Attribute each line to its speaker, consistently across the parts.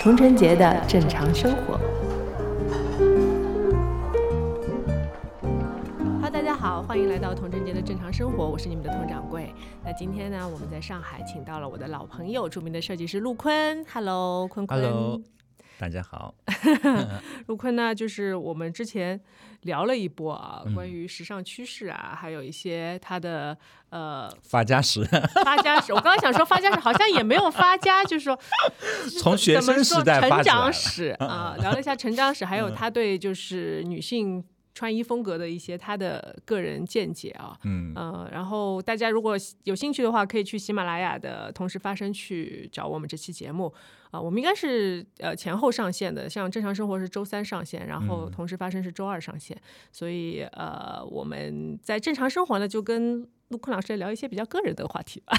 Speaker 1: 童晨杰的正常生活。哈，大家好，欢迎来到童晨杰的正常生活，我是你们的童掌柜。那今天呢，我们在上海请到了我的老朋友，著名的设计师陆坤。Hello，坤坤。
Speaker 2: Hello，大家好。
Speaker 1: 陆坤呢，就是我们之前聊了一波啊，
Speaker 2: 嗯
Speaker 1: 关于时尚趋势啊，还有一些他的呃
Speaker 2: 发家史，
Speaker 1: 发家史。我刚刚想说发家史，好像也没有发家，就是说
Speaker 2: 从学生时代
Speaker 1: 怎么说成长史啊，聊了一下成长史，还有他对就是女性穿衣风格的一些他的个人见解啊。
Speaker 2: 嗯，
Speaker 1: 呃，然后大家如果有兴趣的话，可以去喜马拉雅的同时发声去找我们这期节目啊、我们应该是呃前后上线的，像正常生活是周三上线，然后
Speaker 2: 嗯
Speaker 1: 同时发声是周二上线，所以呃我们在正常生活呢就跟陆坤老师聊一些比较个人的话题吧。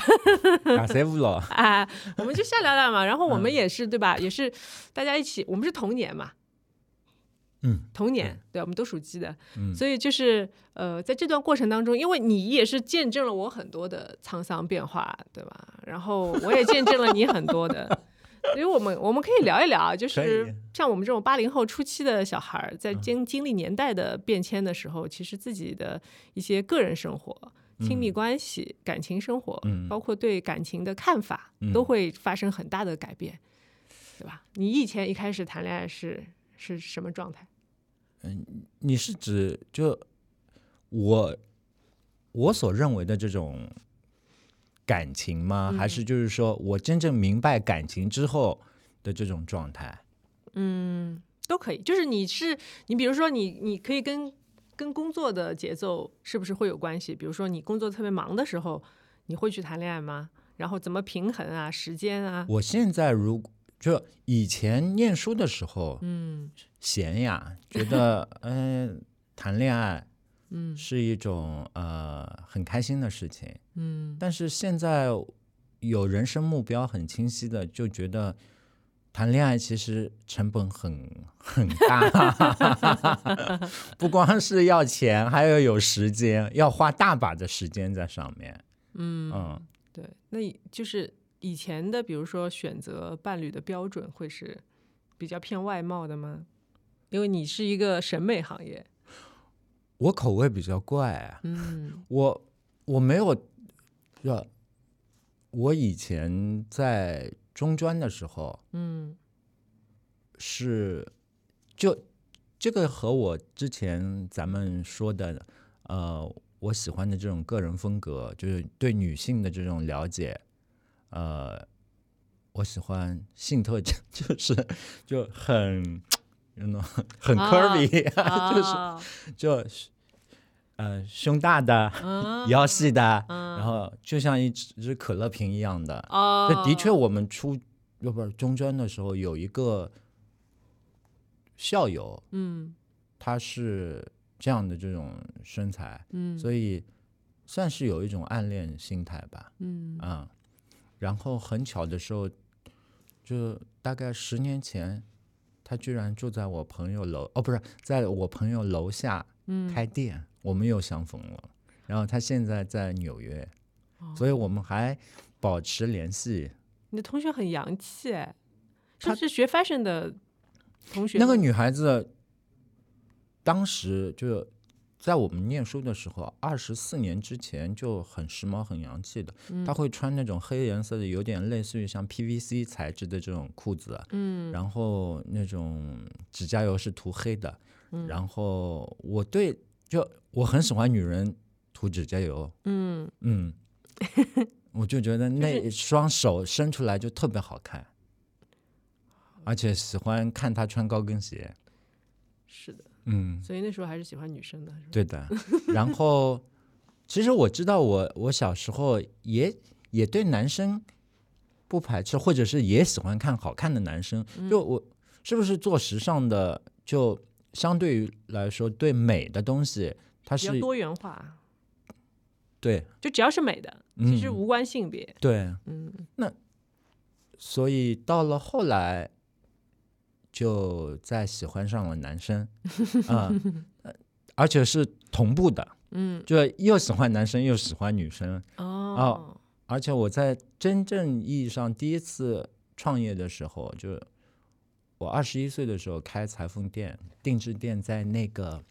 Speaker 2: 打 谁不了？
Speaker 1: 啊，我们就瞎聊聊嘛。然后我
Speaker 2: 嗯
Speaker 1: 们也是、对吧？也是大家一起，我们是同年嘛，
Speaker 2: 嗯，
Speaker 1: 同年，对，我们都属鸡的，
Speaker 2: 嗯
Speaker 1: 所以就是呃，在这段过程当中，因为你也是见证了我很多的沧桑变化，对吧？然后我也见证了你很多的。所以我们我们可以聊一聊啊，就是像我们这种八零后初期的小孩儿，在
Speaker 2: 嗯
Speaker 1: 经经历年代的变迁的时候，其实自己的一些个人生活、亲密关系、感情生活，
Speaker 2: 嗯
Speaker 1: 包括对感情的看法，
Speaker 2: 嗯
Speaker 1: 都会发生很大的改变，对吧？你以前一开始谈恋爱是是什么状态？
Speaker 2: 你是指就我我所认为的这种感情吗？还是就是说我真正明白感情之后的这种状态？
Speaker 1: 嗯，都可以。就是你是你，比如说你，你可以跟跟工作的节奏是不是会有关系？比如说你工作特别忙的时候，你会去谈恋爱吗？然后怎么平衡啊，时间啊？
Speaker 2: 我现在如果就以前念书的时候，
Speaker 1: 嗯
Speaker 2: 闲呀，觉得嗯、谈恋爱
Speaker 1: 嗯。
Speaker 2: 是一种呃很开心的事情。
Speaker 1: 嗯。
Speaker 2: 但是现在有人生目标很清晰的，就觉得谈恋爱其实成本很 很大，不光是要钱，还要有时间，要花大把的时间在上面。
Speaker 1: 嗯，
Speaker 2: 嗯，
Speaker 1: 对，那就是以前的，比如说选择伴侣的标准会是比较偏外貌的吗？因为你是一个审美行业，
Speaker 2: 我口味比较怪啊，
Speaker 1: 嗯。
Speaker 2: 我我没有，要我以前在中专的时候，
Speaker 1: 嗯。
Speaker 2: 是就这个和我之前咱们说的，呃，我喜欢的这种个人风格，就是对女性的这种了解，呃，我喜欢性特征，就是就很，you know，很
Speaker 1: 啊
Speaker 2: curvy，就是
Speaker 1: 啊
Speaker 2: 就呃胸大的，
Speaker 1: 啊
Speaker 2: 腰细的，
Speaker 1: 啊
Speaker 2: 然后就像一只只可乐瓶一样的。
Speaker 1: 哦，
Speaker 2: 这的确，我们初要不是中专的时候有一个校友，
Speaker 1: 嗯。
Speaker 2: 他是这样的这种身材，
Speaker 1: 嗯。
Speaker 2: 所以算是有一种暗恋心态吧，
Speaker 1: 嗯。
Speaker 2: 啊、然后很巧的时候，就大概十年前，他居然住在我朋友楼，哦，不是，在我朋友楼下
Speaker 1: 嗯
Speaker 2: 开店，我们又相逢了。然后他现在在纽约，
Speaker 1: 哦
Speaker 2: 所以我们还保持联系。
Speaker 1: 你的同学很洋气哎，是
Speaker 2: 她
Speaker 1: 是学 fashion 的同学？
Speaker 2: 那个女孩子当时就在我们念书的时候，二十四年之前就很时髦、很洋气的。
Speaker 1: 嗯
Speaker 2: 她会穿那种黑颜色的，有点类似于像 PVC 材质的这种裤子，
Speaker 1: 嗯
Speaker 2: 然后那种指甲油是涂黑的。
Speaker 1: 嗯
Speaker 2: 然后我对就我很喜欢女人涂指甲油，
Speaker 1: 嗯
Speaker 2: 嗯，我就觉得那双手伸出来就特别好看，而且喜欢看她穿高跟鞋。
Speaker 1: 是的，
Speaker 2: 嗯，
Speaker 1: 所以那时候还是喜欢女生的，
Speaker 2: 对的。然后，其实我知道我，我小时候也也对男生不排斥，或者是也喜欢看好看的男生。就我是不是做时尚的，就相对于来说对美的东西，它是
Speaker 1: 比较多元化，
Speaker 2: 对
Speaker 1: 就只要是美的，其实
Speaker 2: 嗯
Speaker 1: 无关性别。
Speaker 2: 对，
Speaker 1: 嗯那
Speaker 2: 所以到了后来，就在喜欢上了男生，啊、呃而且是同步的，
Speaker 1: 嗯，
Speaker 2: 就又喜欢男生又喜欢女生，
Speaker 1: 哦，
Speaker 2: 而且我在真正意义上第一次创业的时候，就我二十一岁的时候开裁缝店，定制店在那个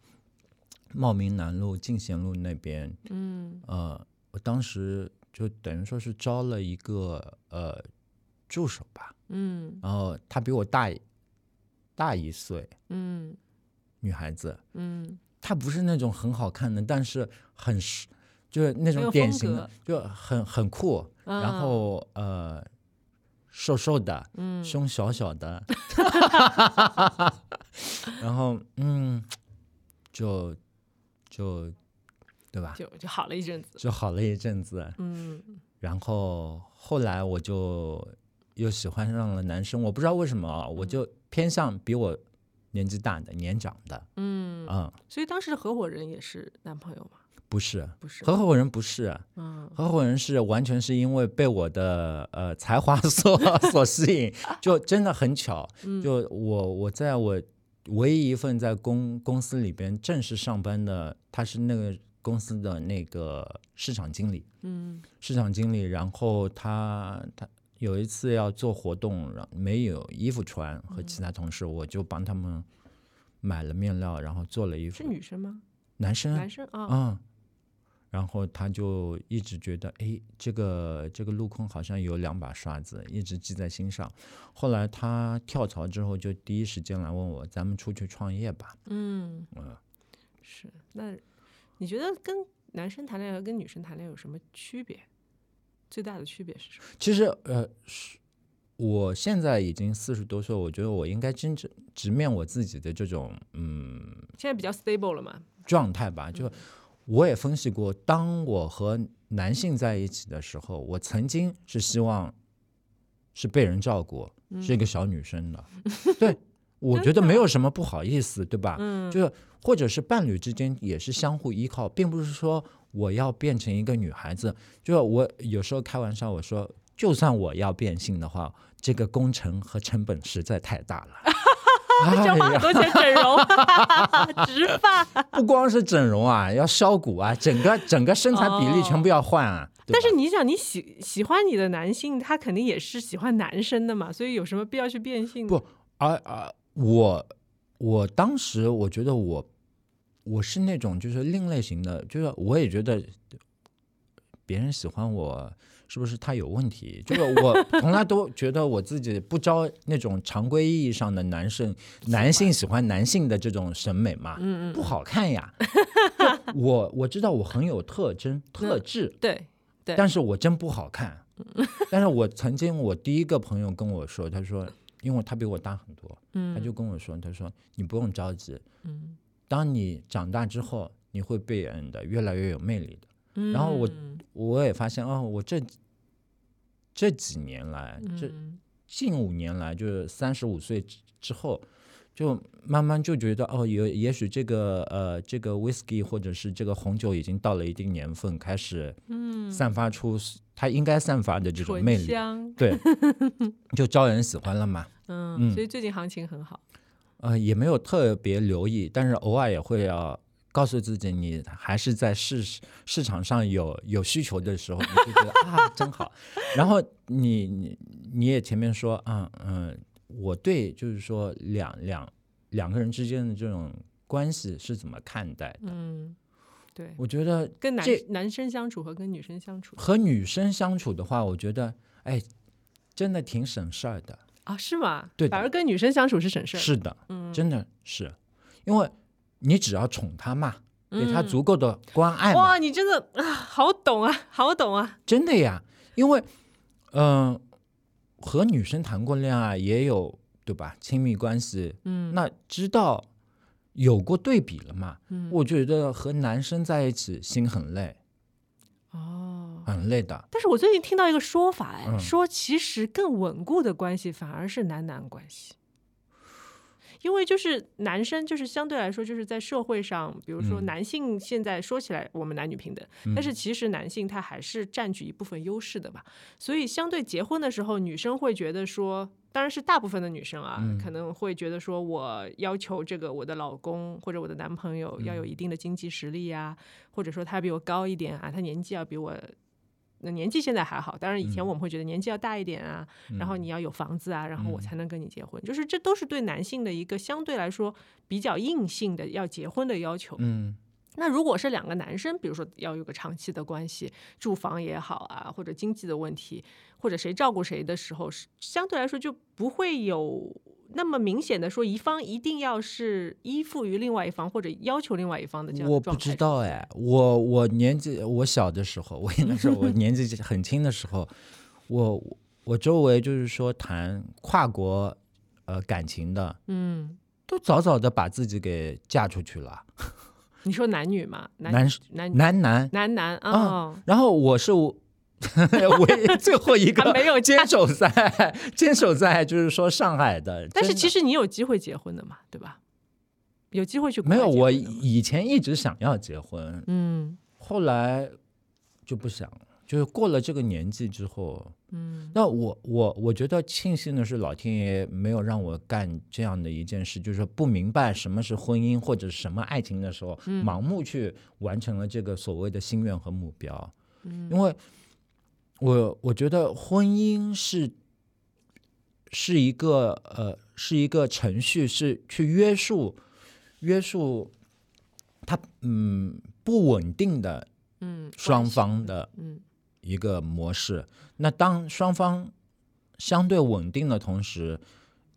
Speaker 2: 茂名南路进贤路那边，
Speaker 1: 嗯。
Speaker 2: 呃，我当时就等于说是招了一个呃助手吧，
Speaker 1: 嗯。
Speaker 2: 然后他比我大一大一岁，
Speaker 1: 嗯。
Speaker 2: 女孩子，
Speaker 1: 嗯。
Speaker 2: 她不是那种很好看的，但是很时就是那种典型的，就很很酷，然
Speaker 1: 啊
Speaker 2: 后呃瘦瘦的，
Speaker 1: 嗯。
Speaker 2: 胸小小的，然后嗯，就就对吧？
Speaker 1: 就就好了一阵子，
Speaker 2: 就好了一阵子，
Speaker 1: 嗯。
Speaker 2: 然后后来我就又喜欢上了男生，我不知道为什么啊，我就偏向比我年纪大的、年长的，
Speaker 1: 嗯，
Speaker 2: 嗯，
Speaker 1: 所以当时的合伙人也是男朋友吗？
Speaker 2: 不是。
Speaker 1: 不是，
Speaker 2: 合伙人不是，
Speaker 1: 嗯
Speaker 2: 合伙人是完全是因为被我的呃才华 所所吸引，就真的很巧，
Speaker 1: 嗯
Speaker 2: 就我我在我唯一一份在公公司里边正式上班的，他是那个公司的那个市场经理，
Speaker 1: 嗯
Speaker 2: 市场经理，然后他他有一次要做活动，然后没有衣服穿，和其他同事我就帮他们买了面料，然后做了衣服是，
Speaker 1: 女生吗？
Speaker 2: 男生啊
Speaker 1: 男生啊，
Speaker 2: 嗯，然后他就一直觉得，哎，这个这个陆空好像有两把刷子，一直记在心上。后来他跳槽之后，就第一时间来问我，咱们出去创业吧。
Speaker 1: 嗯
Speaker 2: 嗯，
Speaker 1: 是。那你觉得跟男生谈恋爱和跟女生谈恋爱有什么区别？最大的区别是什么？
Speaker 2: 其实，呃，是我现在已经四十多岁，我觉得我应该真正直面我自己的这种嗯
Speaker 1: 现在比较 stable 了嘛？
Speaker 2: 状态吧。
Speaker 1: 嗯
Speaker 2: 就我也分析过，当我和男性在一起的时候，我曾经是希望是被人照顾，是一个小女生的。对，我觉得没有什么不好意思，对吧？
Speaker 1: 嗯
Speaker 2: 就是或者是伴侣之间也是相互依靠，并不是说我要变成一个女孩子。就我有时候开玩笑，我说，就算我要变性的话，这个工程和成本实在太大了。
Speaker 1: 要花
Speaker 2: 哎呀，
Speaker 1: 很多钱整容，植 发。
Speaker 2: 不光是整容啊，要削骨啊，整个整个身材比例全部要换啊。
Speaker 1: 但是你想，你喜喜欢你的男性，他肯定也是喜欢男生的嘛，所以有什么必要去变性呢？
Speaker 2: 不而而我我当时我觉得我我是那种就是另类型的，就是我也觉得别人喜欢我是不是他有问题？就是我 从来都觉得我自己不招那种常规意义上的男生男性喜欢男性的这种审美嘛，
Speaker 1: 嗯嗯，
Speaker 2: 不好看呀。我我知道我很有特征特质，
Speaker 1: 对，对
Speaker 2: 但是我真不好看。但是我曾经我第一个朋友跟我说，他说，因为他比我大很多，
Speaker 1: 嗯，
Speaker 2: 他就跟我说，他说你不用着急，
Speaker 1: 嗯，
Speaker 2: 当你长大之后，你会变得越来越有魅力的。
Speaker 1: 嗯
Speaker 2: 然后我我也发现，哦，我这这几年来，这
Speaker 1: 嗯
Speaker 2: 近五年来，就是三十五岁之之后，就慢慢就觉得，哦，也也许这个呃这个 whisky 或者是这个红酒已经到了一定年份，开始
Speaker 1: 嗯
Speaker 2: 散发出它应该散发的这种魅力，对，就招人喜欢了嘛。
Speaker 1: 嗯，
Speaker 2: 嗯
Speaker 1: 所以最近行情很好。
Speaker 2: 呃，也没有特别留意，但是偶尔也会要告诉自己，你还是在市市场上有有需求的时候，你就觉得啊，真好。然后你你你也前面说啊，嗯，我对就是说两两两个人之间的这种关系是怎么看待的？
Speaker 1: 嗯，对，
Speaker 2: 我觉得
Speaker 1: 跟男男生相处和跟女生相处
Speaker 2: 和女生相处的话，我觉得哎，真的挺省事儿的。
Speaker 1: 啊，是吗？
Speaker 2: 对
Speaker 1: 反而跟女生相处是省事儿。
Speaker 2: 是的，
Speaker 1: 嗯，
Speaker 2: 真的是，因为你只要宠她嘛，给她
Speaker 1: 嗯
Speaker 2: 足够的关爱嘛，
Speaker 1: 哇，你真的啊，好懂啊，好懂啊。
Speaker 2: 真的呀。因为，嗯、和女生谈过恋爱也有对吧？亲密关系，
Speaker 1: 嗯，
Speaker 2: 那知道有过对比了嘛？
Speaker 1: 嗯
Speaker 2: 我觉得和男生在一起心很累，
Speaker 1: 哦，
Speaker 2: 很累的。
Speaker 1: 但是我最近听到一个说法，哎，
Speaker 2: 嗯
Speaker 1: 说其实更稳固的关系反而是男男关系，因为就是男生就是相对来说就是在社会上，比如说
Speaker 2: 嗯
Speaker 1: 男性现在说起来我们男女平等，
Speaker 2: 嗯
Speaker 1: 但是其实男性他还是占据一部分优势的吧，所以相对结婚的时候，女生会觉得说当然是大部分的女生啊，
Speaker 2: 嗯
Speaker 1: 可能会觉得说，我要求这个我的老公或者我的男朋友要有
Speaker 2: 嗯
Speaker 1: 一定的经济实力呀、或者说他比我高一点啊，他年纪要比我。那年纪现在还好，当然以前
Speaker 2: 嗯
Speaker 1: 我们会觉得年纪要大一点啊，然后你要有房子啊，然后我
Speaker 2: 嗯。
Speaker 1: 才能跟你结婚，就是这都是对男性的一个相对来说比较硬性的要结婚的要求。
Speaker 2: 嗯。
Speaker 1: 那如果是两个男生，比如说要有个长期的关系，住房也好啊，或者经济的问题，或者谁照顾谁的时候，是相对来说就不会有那么明显的说一方一定要是依附于另外一方或者要求另外一方的这样的
Speaker 2: 我不知道哎，我我年纪我小的时候，我应该是我年纪很轻的时候，我我周围就是说谈跨国呃感情的，
Speaker 1: 嗯，
Speaker 2: 都早早的把自己给嫁出去了，
Speaker 1: 你说男女嘛，男
Speaker 2: 男
Speaker 1: 男
Speaker 2: 男男，
Speaker 1: 男男
Speaker 2: 啊
Speaker 1: 哦，
Speaker 2: 然后我是 唯 最后一个
Speaker 1: 还没有
Speaker 2: 坚守在坚守在就是说上海的，
Speaker 1: 但是其实你有机会结婚的嘛，对吧？有机会去
Speaker 2: 没有，我以前一直想要结婚，
Speaker 1: 嗯。
Speaker 2: 后来就不想了，就是过了这个年纪之后，
Speaker 1: 嗯。
Speaker 2: 那我我我觉得庆幸的是，老天爷没有让我干这样的一件事，就是说不明白什么是婚姻或者什么爱情的时候，
Speaker 1: 嗯。
Speaker 2: 盲目去完成了这个所谓的心愿和目标。
Speaker 1: 嗯。
Speaker 2: 因为我我觉得婚姻是是一个呃是一个程序，是去约束约束它嗯不稳定的
Speaker 1: 嗯
Speaker 2: 双方的
Speaker 1: 嗯
Speaker 2: 一个模式。那当双方相对稳定的同时，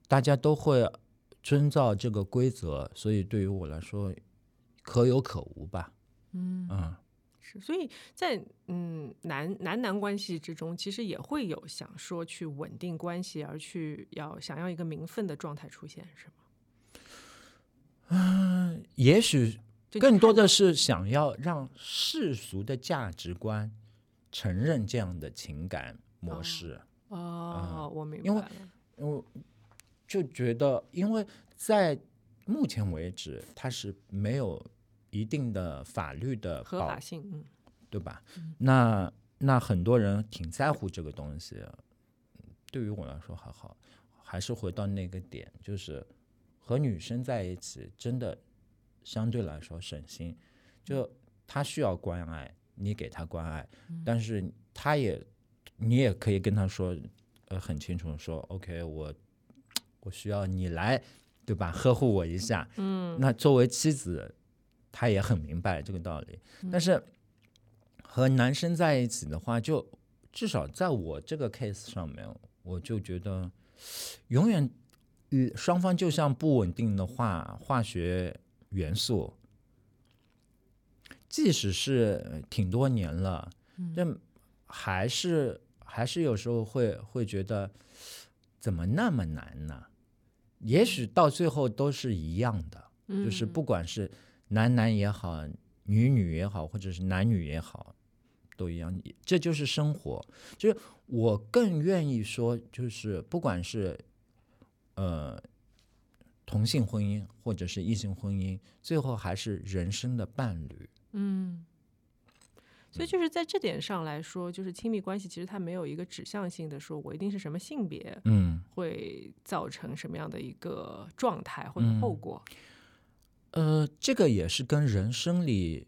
Speaker 2: 大家都会遵照这个规则，所以对于我来说，可有可无吧。
Speaker 1: 嗯
Speaker 2: 嗯，
Speaker 1: 是，所以在嗯男男男关系之中，其实也会有想说去稳定关系，而去要想要一个名分的状态出现，是吗？
Speaker 2: 嗯 也许更多的是想要让世俗的价值观承认这样的情感模式。
Speaker 1: 哦，我明白
Speaker 2: 因为
Speaker 1: 了。
Speaker 2: 我就觉得，因为在目前为止，他是没有一定的法律的
Speaker 1: 合法性，嗯。
Speaker 2: 对吧？那那很多人挺在乎这个东西，对于我来说还好，还是回到那个点，就是和女生在一起，真的相对来说省心，就她需要关爱，你给她关爱，但是她也你也可以跟她说，呃，很清楚地说，OK，我我需要你来，对吧？呵护我一下，
Speaker 1: 嗯。
Speaker 2: 那作为妻子，她也很明白这个道理。但是和男生在一起的话，就至少在我这个 case 上面，我就觉得永远，呃，双方就像不稳定的化化学元素，即使是呃挺多年了，但还是还是有时候会会觉得怎么那么难呢？也许到最后都是一样的。就是不管是男男也好，女女也好，或者是男女也好，都一样。这就是生活。就是我更愿意说，就是不管是呃同性婚姻或者是异性婚姻，最后还是人生的伴侣。
Speaker 1: 嗯。所以就是在这点上来说，就是亲密关系，其实它没有一个指向性的说，我一定是什么性别，
Speaker 2: 嗯
Speaker 1: 会造成什么样的一个状态或者后果。
Speaker 2: 呃，这个也是跟人生理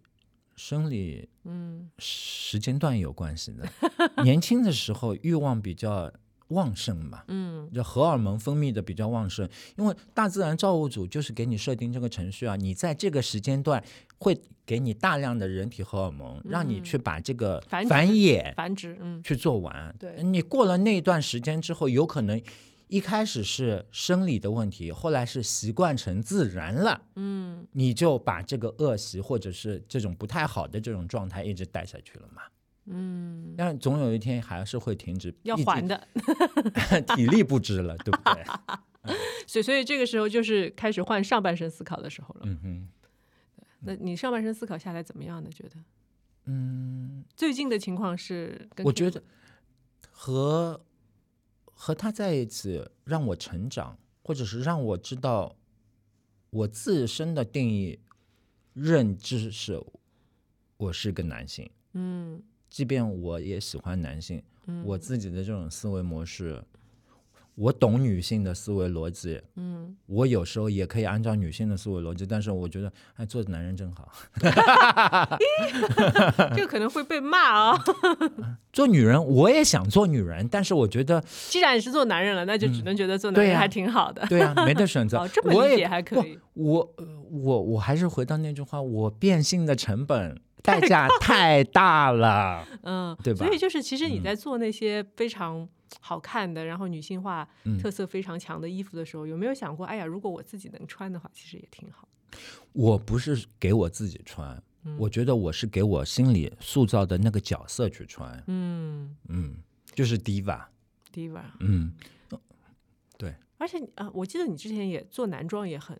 Speaker 2: 生理
Speaker 1: 嗯。
Speaker 2: 时间段有关系的。年轻的时候欲望比较旺盛嘛，
Speaker 1: 嗯。
Speaker 2: 就荷尔蒙分泌的比较旺盛，因为大自然造物主就是给你设定这个程序啊，你在这个时间段会给你大量的人体荷尔蒙，让你去把这个
Speaker 1: 繁
Speaker 2: 衍
Speaker 1: 繁殖，嗯。
Speaker 2: 去做完。
Speaker 1: 对。
Speaker 2: 你过了那段时间之后，有可能一开始是生理的问题，后来是习惯成自然了，
Speaker 1: 嗯
Speaker 2: 你就把这个恶习或者是这种不太好的这种状态一直带下去了嘛。
Speaker 1: 嗯，
Speaker 2: 但总有一天还是会停止，
Speaker 1: 要还的。
Speaker 2: 体力不支了，对不对？
Speaker 1: 所以所以这个时候就是开始换上半身思考的时候了。
Speaker 2: 嗯哼。
Speaker 1: 那你上半身思考下来怎么样呢？觉得
Speaker 2: 嗯，
Speaker 1: 最近的情况是跟
Speaker 2: 我觉得和和他在一起让我成长，或者是让我知道我自身的定义认知是我是个男性，
Speaker 1: 嗯。
Speaker 2: 即便我也喜欢男性，
Speaker 1: 嗯。
Speaker 2: 我自己的这种思维模式，我懂女性的思维逻辑，
Speaker 1: 嗯，
Speaker 2: 我有时候也可以按照女性的思维逻辑，但是我觉得，哎，做男人真好。
Speaker 1: 这个可能会被骂啊。
Speaker 2: 做女人，我也想做女人，但是我觉得，
Speaker 1: 既然你是做男人了，那就只能觉得做男人还挺好的。
Speaker 2: 对啊，没得选择。
Speaker 1: 哦，这么
Speaker 2: 我也
Speaker 1: 理解还可以。
Speaker 2: 我呃我我还是回到那句话，我变性的成本代价太大了。
Speaker 1: 嗯，
Speaker 2: 对吧
Speaker 1: 所以就是，其实你
Speaker 2: 嗯
Speaker 1: 在做那些非常好看的，然后女性化
Speaker 2: 嗯
Speaker 1: 特色非常强的衣服的时候，有没有想过，哎呀，如果我自己能穿的话，其实也挺好。
Speaker 2: 我不是给我自己穿，
Speaker 1: 嗯
Speaker 2: 我觉得我是给我心里塑造的那个角色去穿。
Speaker 1: 嗯
Speaker 2: 嗯，就是 diva。
Speaker 1: ，diva。
Speaker 2: 嗯，对
Speaker 1: 而且啊、呃我记得你之前也做男装也很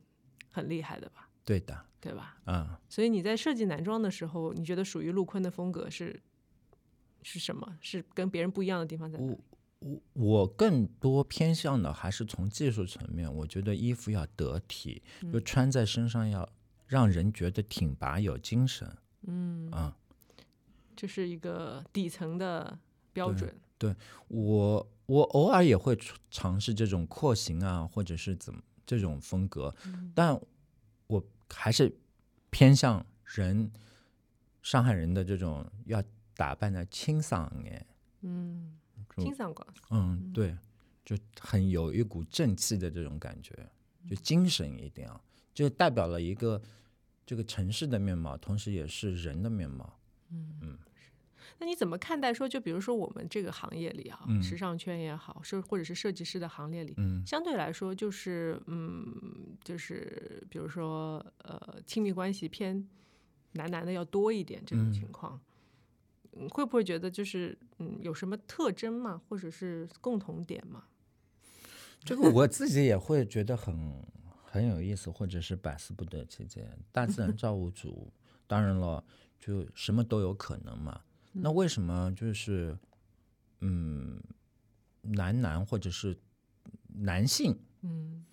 Speaker 1: 很厉害的吧，
Speaker 2: 对的。
Speaker 1: 对吧？
Speaker 2: 嗯，
Speaker 1: 所以你在设计男装的时候，你觉得属于陆坤的风格是是什么？是跟别人不一样的地方在哪里？
Speaker 2: 我我更多偏向的还是从技术层面，我觉得衣服要得体，就穿在身上要让人觉得挺拔有精神。
Speaker 1: 嗯，
Speaker 2: 啊、
Speaker 1: 这是一个底层的标准。
Speaker 2: 对我我偶尔也会尝尝试这种廓形啊，或者是怎么这种风格，但我还是偏向人上海人的这种要打扮的清爽哎，
Speaker 1: 嗯，
Speaker 2: 就
Speaker 1: 清爽过。
Speaker 2: 嗯，对，就很有一股正气的这种感觉，就精神一定要，就代表了一个这个城市的面貌，同时也是人的面貌。
Speaker 1: 嗯那你怎么看待说，就比如说我们这个行业里啊，
Speaker 2: 嗯。
Speaker 1: 时尚圈也好，设或者是设计师的行列里，
Speaker 2: 嗯。
Speaker 1: 相对来说就是嗯，就是比如说呃，亲密关系偏男男的要多一点这种情况，嗯，会不会觉得就是嗯有什么特征嘛，或者是共同点嘛？
Speaker 2: 这个我自己也会觉得很很有意思，或者是百思不得其解。大自然 造物主，当然了，就什么都有可能嘛。那为什么就是嗯，男男或者是男性
Speaker 1: 嗯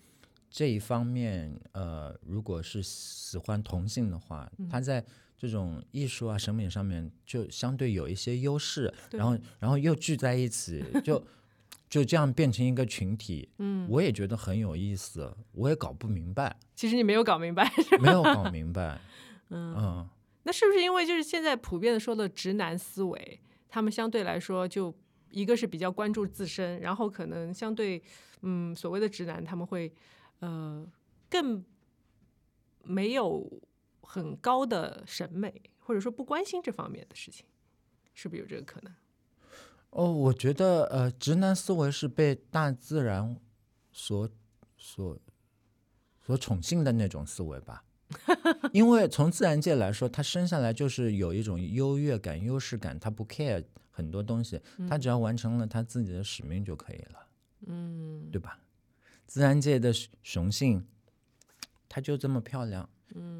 Speaker 2: 这一方面，呃，如果是喜欢同性的话，
Speaker 1: 嗯
Speaker 2: 他在这种艺术啊审美上面就相对有一些优势，然后然后又聚在一起，就就这样变成一个群体，
Speaker 1: 嗯，
Speaker 2: 我也觉得很有意思，我也搞不明白，
Speaker 1: 其实你没有搞明白，
Speaker 2: 没有搞明白，
Speaker 1: 嗯。
Speaker 2: 嗯，
Speaker 1: 那是不是因为就是现在普遍的说的直男思维，他们相对来说就一个是比较关注自身，然后可能相对嗯所谓的直男他们会呃更没有很高的审美，或者说不关心这方面的事情，是不是有这个可能？
Speaker 2: 哦，我觉得呃，直男思维是被大自然所所所宠幸的那种思维吧。因为从自然界来说，他生下来就是有一种优越感、优势感，他不 care 很多东西，他只要完成了他自己的使命就可以了，
Speaker 1: 嗯
Speaker 2: 对吧？自然界的雄雄性，它就这么漂亮，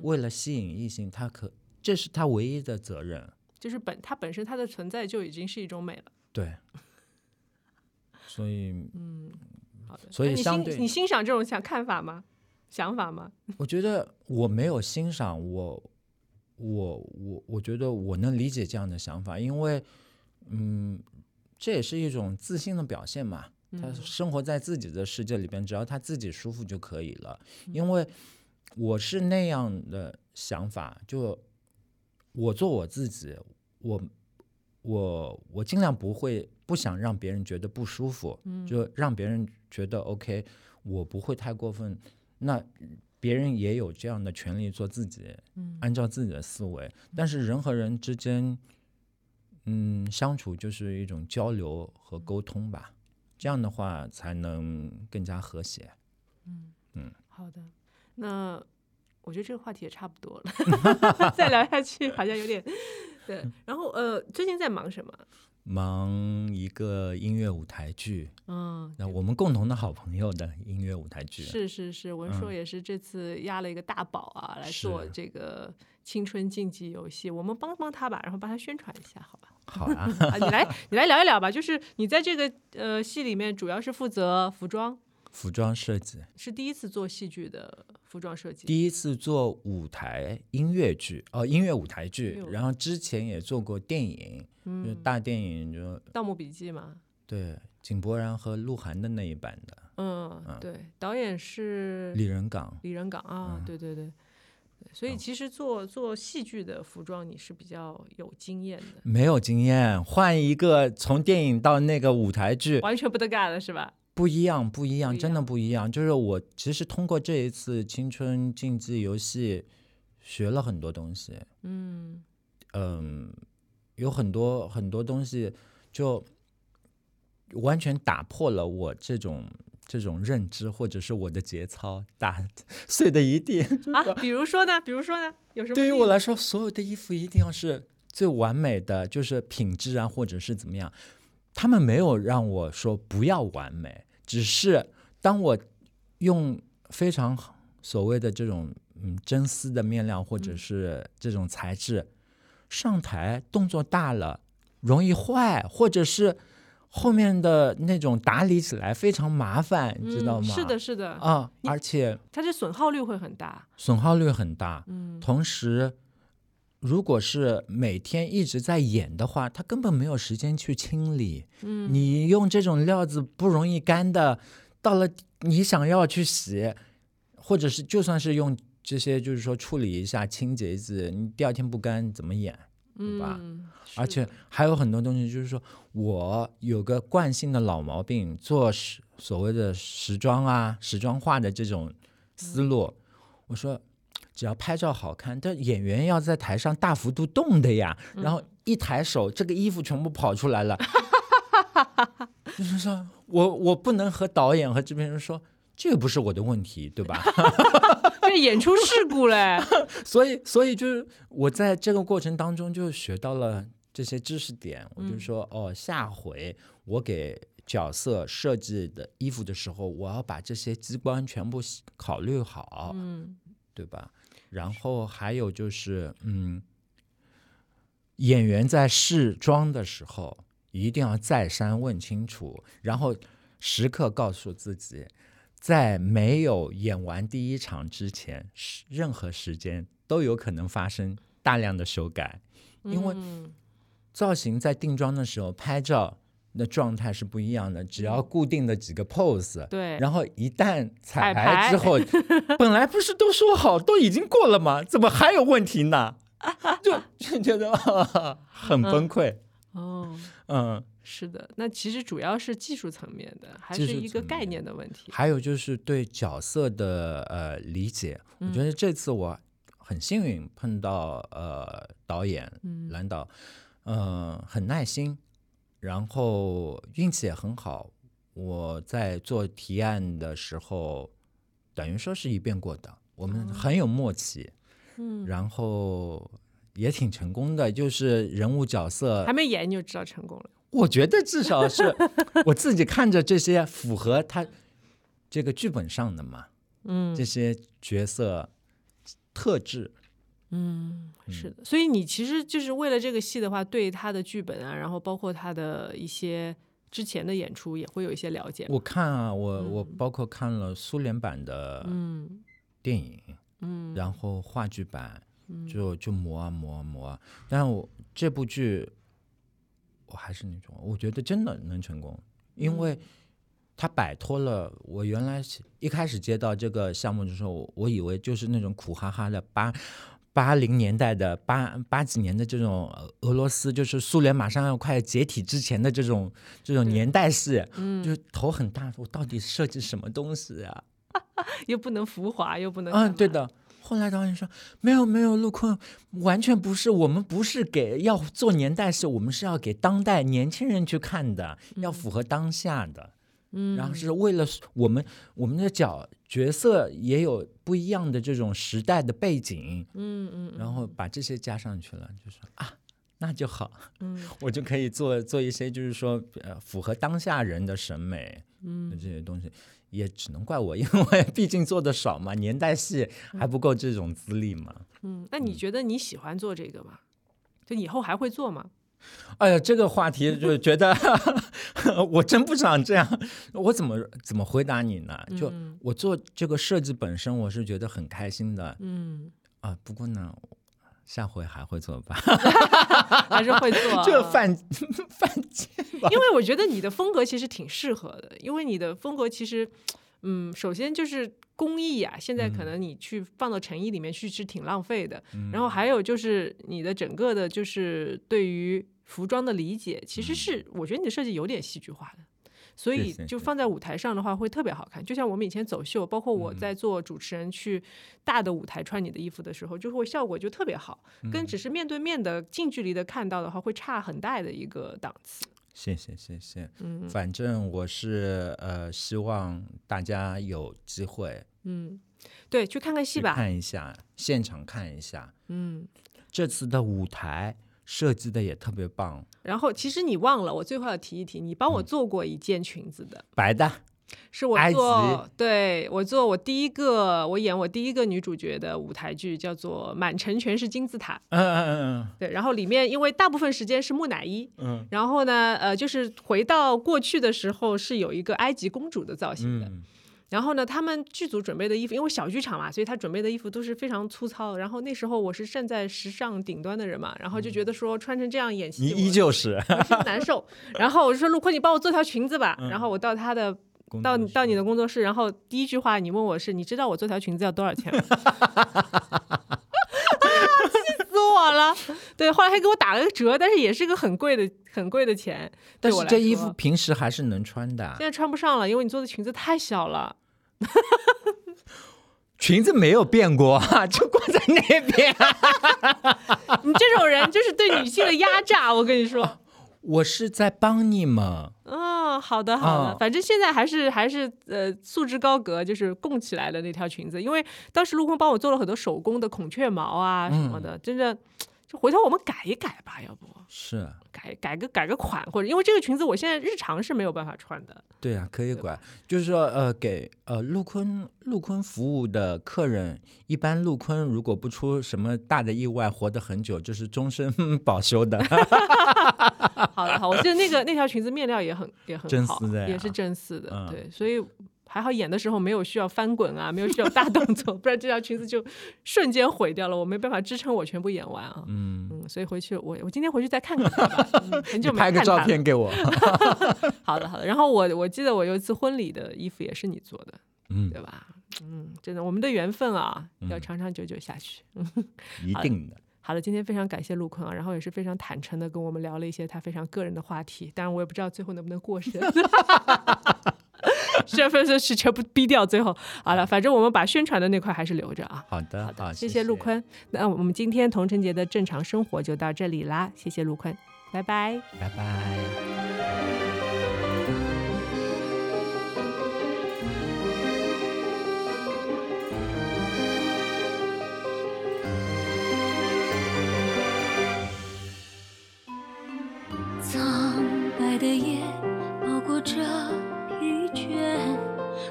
Speaker 2: 为了吸引异性，他可这是他唯一的责任。
Speaker 1: 就是本他本身它的存在就已经是一种美了。
Speaker 2: 对，所以嗯
Speaker 1: 好的，
Speaker 2: 所以
Speaker 1: 你
Speaker 2: 相对
Speaker 1: 欣你欣赏这种想看法吗？想法吗？
Speaker 2: 我觉得我没有欣赏我，我我我觉得我能理解这样的想法，因为，嗯，这也是一种自信的表现嘛。他生活在自己的世界里边，只要他自己舒服就可以了。因为我是那样的想法，就我做我自己，我我我尽量不会不想让别人觉得不舒服，就让别人觉得 OK，我不会太过分。那别人也有这样的权利做自己，按照自己的思维。但是人和人之间，嗯，相处就是一种交流和沟通吧，这样的话才能更加和谐。
Speaker 1: 嗯嗯好的，那我觉得这个话题也差不多了，再聊下去好像有点对。然后呃，最近在忙什么？
Speaker 2: 忙一个音乐舞台剧，
Speaker 1: 嗯，
Speaker 2: 那我们共同的好朋友的音乐舞台剧，
Speaker 1: 是是是，文硕也是这次压了一个大宝啊，来做这个青春竞技游戏，我们帮帮他吧，然后帮他宣传一下，好吧？
Speaker 2: 好啦，
Speaker 1: 啊，你来你来聊一聊吧，就是你在这个呃戏里面主要是负责服装，
Speaker 2: 服装设计，
Speaker 1: 是第一次做戏剧的服装设计。
Speaker 2: 第一次做舞台音乐剧，哦，音乐舞台剧然后之前也做过电影，就大电影就
Speaker 1: 盗墓笔记嘛，
Speaker 2: 对，井柏然和鹿晗的那一版的
Speaker 1: 嗯，对，导演是
Speaker 2: 李仁港。
Speaker 1: 李仁港啊，
Speaker 2: 嗯
Speaker 1: 对对对。对所以其实做做戏剧的服装，你是比较有经验的，
Speaker 2: 没有经验，换一个从电影到那个舞台剧
Speaker 1: 完全不得干了是吧？
Speaker 2: 不一样，不一样，真的不一样。就是我其实通过这一次青春竞技游戏，学了很多东西。
Speaker 1: 嗯
Speaker 2: 嗯，有很多很多东西就完全打破了我这种这种认知，或者是我的节操，打碎的一地。
Speaker 1: 啊，比如说呢？比如说呢？有什么？
Speaker 2: 对于我来说，所有的衣服一定要是最完美的，就是品质啊，或者是怎么样。他们没有让我说不要完美，只是当我用非常所谓的这种嗯真丝的面料或者
Speaker 1: 嗯
Speaker 2: 是这种材质、上台，动作大了容易坏，或者是后面的那种打理起来非常麻烦，你知道吗？
Speaker 1: 嗯是的，是的，
Speaker 2: 啊，而且
Speaker 1: 它这损耗率会很大。
Speaker 2: 损耗率很大。
Speaker 1: 嗯
Speaker 2: 同时，如果是每天一直在演的话，他根本没有时间去清理。
Speaker 1: 嗯，
Speaker 2: 你用这种料子不容易干的，到了你想要去洗，或者是就算是用这些，就是说处理一下、清洁一次，你第二天不干怎么演？对吧
Speaker 1: 嗯，
Speaker 2: 而且还有很多东西，就是说我有个惯性的老毛病，做时所谓的时装啊、时装化的这种思路。我说，只要拍照好看，但演员要在台上大幅度动的呀。然后一抬手，这个衣服全部跑出来了。就是说我我不能和导演和制片人说。这个不是我的问题，对吧？
Speaker 1: 这演出事故嘞。
Speaker 2: 所以，所以就是我在这个过程当中就学到了这些知识点。我就说，哦，下回我给角色设计的衣服的时候，我要把这些机关全部考虑好，
Speaker 1: 嗯
Speaker 2: 对吧？然后还有就是，嗯，演员在试妆的时候一定要再三问清楚，然后时刻告诉自己。在没有演完第一场之前，是任何时间都有可能发生大量的修改，因为
Speaker 1: 嗯
Speaker 2: 造型在定妆的时候拍照的状态是不一样的，只要固定的几个 pose，
Speaker 1: 对，
Speaker 2: 然后一旦彩
Speaker 1: 彩排
Speaker 2: 排之后，本来不是都说好都已经过了吗？怎么还有问题呢？就 就觉得、啊、很崩溃。
Speaker 1: 哦，
Speaker 2: 嗯，
Speaker 1: 是的，那其实主要是技术层面的，还是一个概念的问题。
Speaker 2: 还有就是对角色的呃理解，我觉得这次我很幸运碰到呃导演
Speaker 1: 嗯
Speaker 2: 蓝导，呃很耐心，然后运气也很好。我在做提案的时候，等于说是一遍过的，我们很有默契，
Speaker 1: 嗯，
Speaker 2: 然后也挺成功的，就是人物角色
Speaker 1: 还没演你就知道成功了。
Speaker 2: 我觉得至少是 我自己看着这些符合他这个剧本上的嘛，
Speaker 1: 嗯
Speaker 2: 这些角色特质，
Speaker 1: 嗯，是的。所以你其实就是为了这个戏的话，对他的剧本啊，然后包括他的一些之前的演出也会有一些了解。
Speaker 2: 我看啊，我我包括看了苏联版的
Speaker 1: 嗯
Speaker 2: 电影，
Speaker 1: 嗯，
Speaker 2: 然后话剧版就就磨啊磨啊磨啊，但我这部剧我还是那种，我觉得真的能成功，因为。他摆脱了我原来一开始接到这个项目的时候，我我以为就是那种苦哈哈的八八零年代的八八几年的这种呃俄罗斯，就是苏联马上要快解体之前的这种这种年代式，
Speaker 1: 嗯
Speaker 2: 就头很大，我到底设计什么东西啊？
Speaker 1: 又不能浮华，又不能
Speaker 2: 嗯，对的。后来导演说没有没有，陆坤完全不是，我们不是给要做年代戏，我们是要给当代年轻人去看的，要符合当下的。
Speaker 1: 嗯，
Speaker 2: 然后是为了我们我们的角角色也有不一样的这种时代的背景，
Speaker 1: 嗯嗯
Speaker 2: 然后把这些加上去了，就说啊，那就好，
Speaker 1: 嗯
Speaker 2: 我就可以做做一些就是说呃符合当下人的审美
Speaker 1: 嗯
Speaker 2: 这些东西。也只能怪我，因为毕竟做的少嘛，年代戏还不够这种资历嘛。
Speaker 1: 嗯，那你觉得你喜欢做这个吗？就以后还会做吗？
Speaker 2: 哎呀，这个话题就觉得 我真不想这样，我怎么怎么回答你呢？就
Speaker 1: 嗯
Speaker 2: 我做这个设计本身，我是觉得很开心的
Speaker 1: 嗯
Speaker 2: 啊。不过呢，下回还会做吧？
Speaker 1: 还是会做。
Speaker 2: 就犯 犯贱吧。
Speaker 1: 因为我觉得你的风格其实挺适合的，因为你的风格其实，嗯，首先就是工艺啊，现在可能你去放到成衣里面去是挺浪费的。然后。还有就是你的整个的，就是对于服装的理解，其实是我觉得你的设计有点戏剧化的。所以就放在舞台上的话会特别好看，就像我们以前走秀，包括我在做主持人去大的舞台穿你的衣服的时候，就会效果就特别好，跟只是面对面的近距离的看到的话会差很大的一个档次。
Speaker 2: 谢谢谢谢，嗯，反正我是呃希望大家有机会，
Speaker 1: 嗯，对，去看看戏吧，
Speaker 2: 看一下现场看一下，嗯，这次的舞台。设计的也特别棒。
Speaker 1: 然后，其实你忘了，我最后要提一提，你帮我做过一件裙子的，
Speaker 2: 白的，
Speaker 1: 是我做，对我做我第一个，我演我第一个女主角的舞台剧，叫做《满城全是金字塔》。
Speaker 2: 嗯嗯嗯嗯。
Speaker 1: 对，然后里面因为大部分时间是木乃伊，嗯，然后呢，呃，就是回到过去的时候是有一个埃及公主的造型的。然后呢，他们剧组准备的衣服，因为小剧场嘛，所以他准备的衣服都是非常粗糙。然后那时候我是站在时尚顶端的人嘛，然后就觉得说穿成这样演戏，
Speaker 2: 你依旧是
Speaker 1: 难受。然后我就说陆坤，你帮我做条裙子吧。然后我到他的到到你的工作室，然后第一句话你问我是，你知道我做条裙子要多少钱吗？气死我了！对，后来还给我打了个折，但是也是个很贵的很贵的钱。
Speaker 2: 但是这衣服平时还是能穿的。
Speaker 1: 现在穿不上了，因为你做的裙子太小了。
Speaker 2: 裙子没有变过，就挂在那边。
Speaker 1: 你这种人就是对女性的压榨，我跟你说。
Speaker 2: 我是在帮你嘛。
Speaker 1: 哦，好的好的，反正现在还是还是呃素质高阁，就是供起来的那条裙子。因为当时陆坤帮我做了很多手工的孔雀毛啊什么的，真的。就回头我们改一改吧，要不
Speaker 2: 是
Speaker 1: 改改个改个款，或者因为这个裙子我现在日常是没有办法穿的。
Speaker 2: 对啊，可以改，就是说呃，给呃陆坤陆坤服务的客人，一般陆坤如果不出什么大的意外，活得很久，就是终身 保修的。
Speaker 1: 好的好，我记得那个 那条裙子面料也很也很好，
Speaker 2: 真丝的，
Speaker 1: 也是真丝的，对，所以。还好演的时候没有需要翻滚啊，没有需要大动作，不然这条裙子就瞬间毁掉了，我没办法支撑我全部演完啊。嗯嗯，所以回去我我今天回去再看看吧，很久没
Speaker 2: 拍个照片给我。
Speaker 1: 好的好的，然后我我记得我有一次婚礼的衣服也是你做的，嗯，对吧？嗯，真的，我们的缘分啊，要长长久久下去。
Speaker 2: 一定的。
Speaker 1: 好了，今天非常感谢陆坤啊，然后也是非常坦诚的跟我们聊了一些他非常个人的话题，当然我也不知道最后能不能过审。身份证是全部逼掉，最后好了，反正我们把宣传的那块还是留着啊。
Speaker 2: 好的，好
Speaker 1: 的，谢
Speaker 2: 谢
Speaker 1: 陆坤。那我们今天同城节的正常生活就到这里啦，谢谢陆坤，拜拜，
Speaker 2: 拜拜。
Speaker 3: 的夜包裹着疲倦。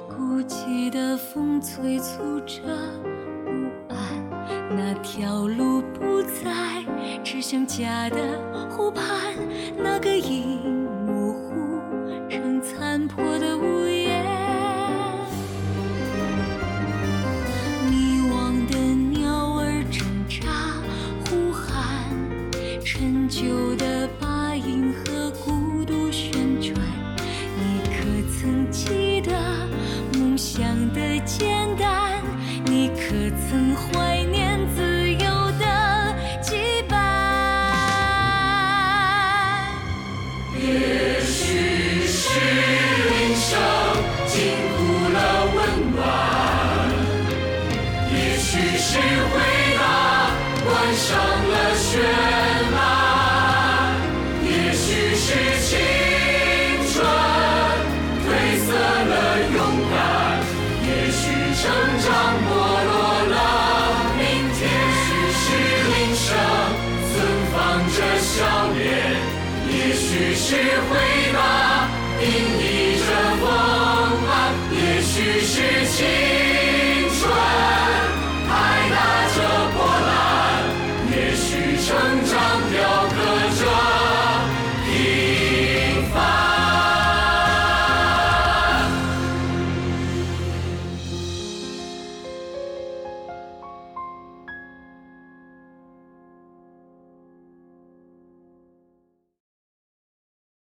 Speaker 3: 孤寂的风催促着不安，那条路不再指向家的湖畔，那个
Speaker 4: 影温暖，也许是回答关上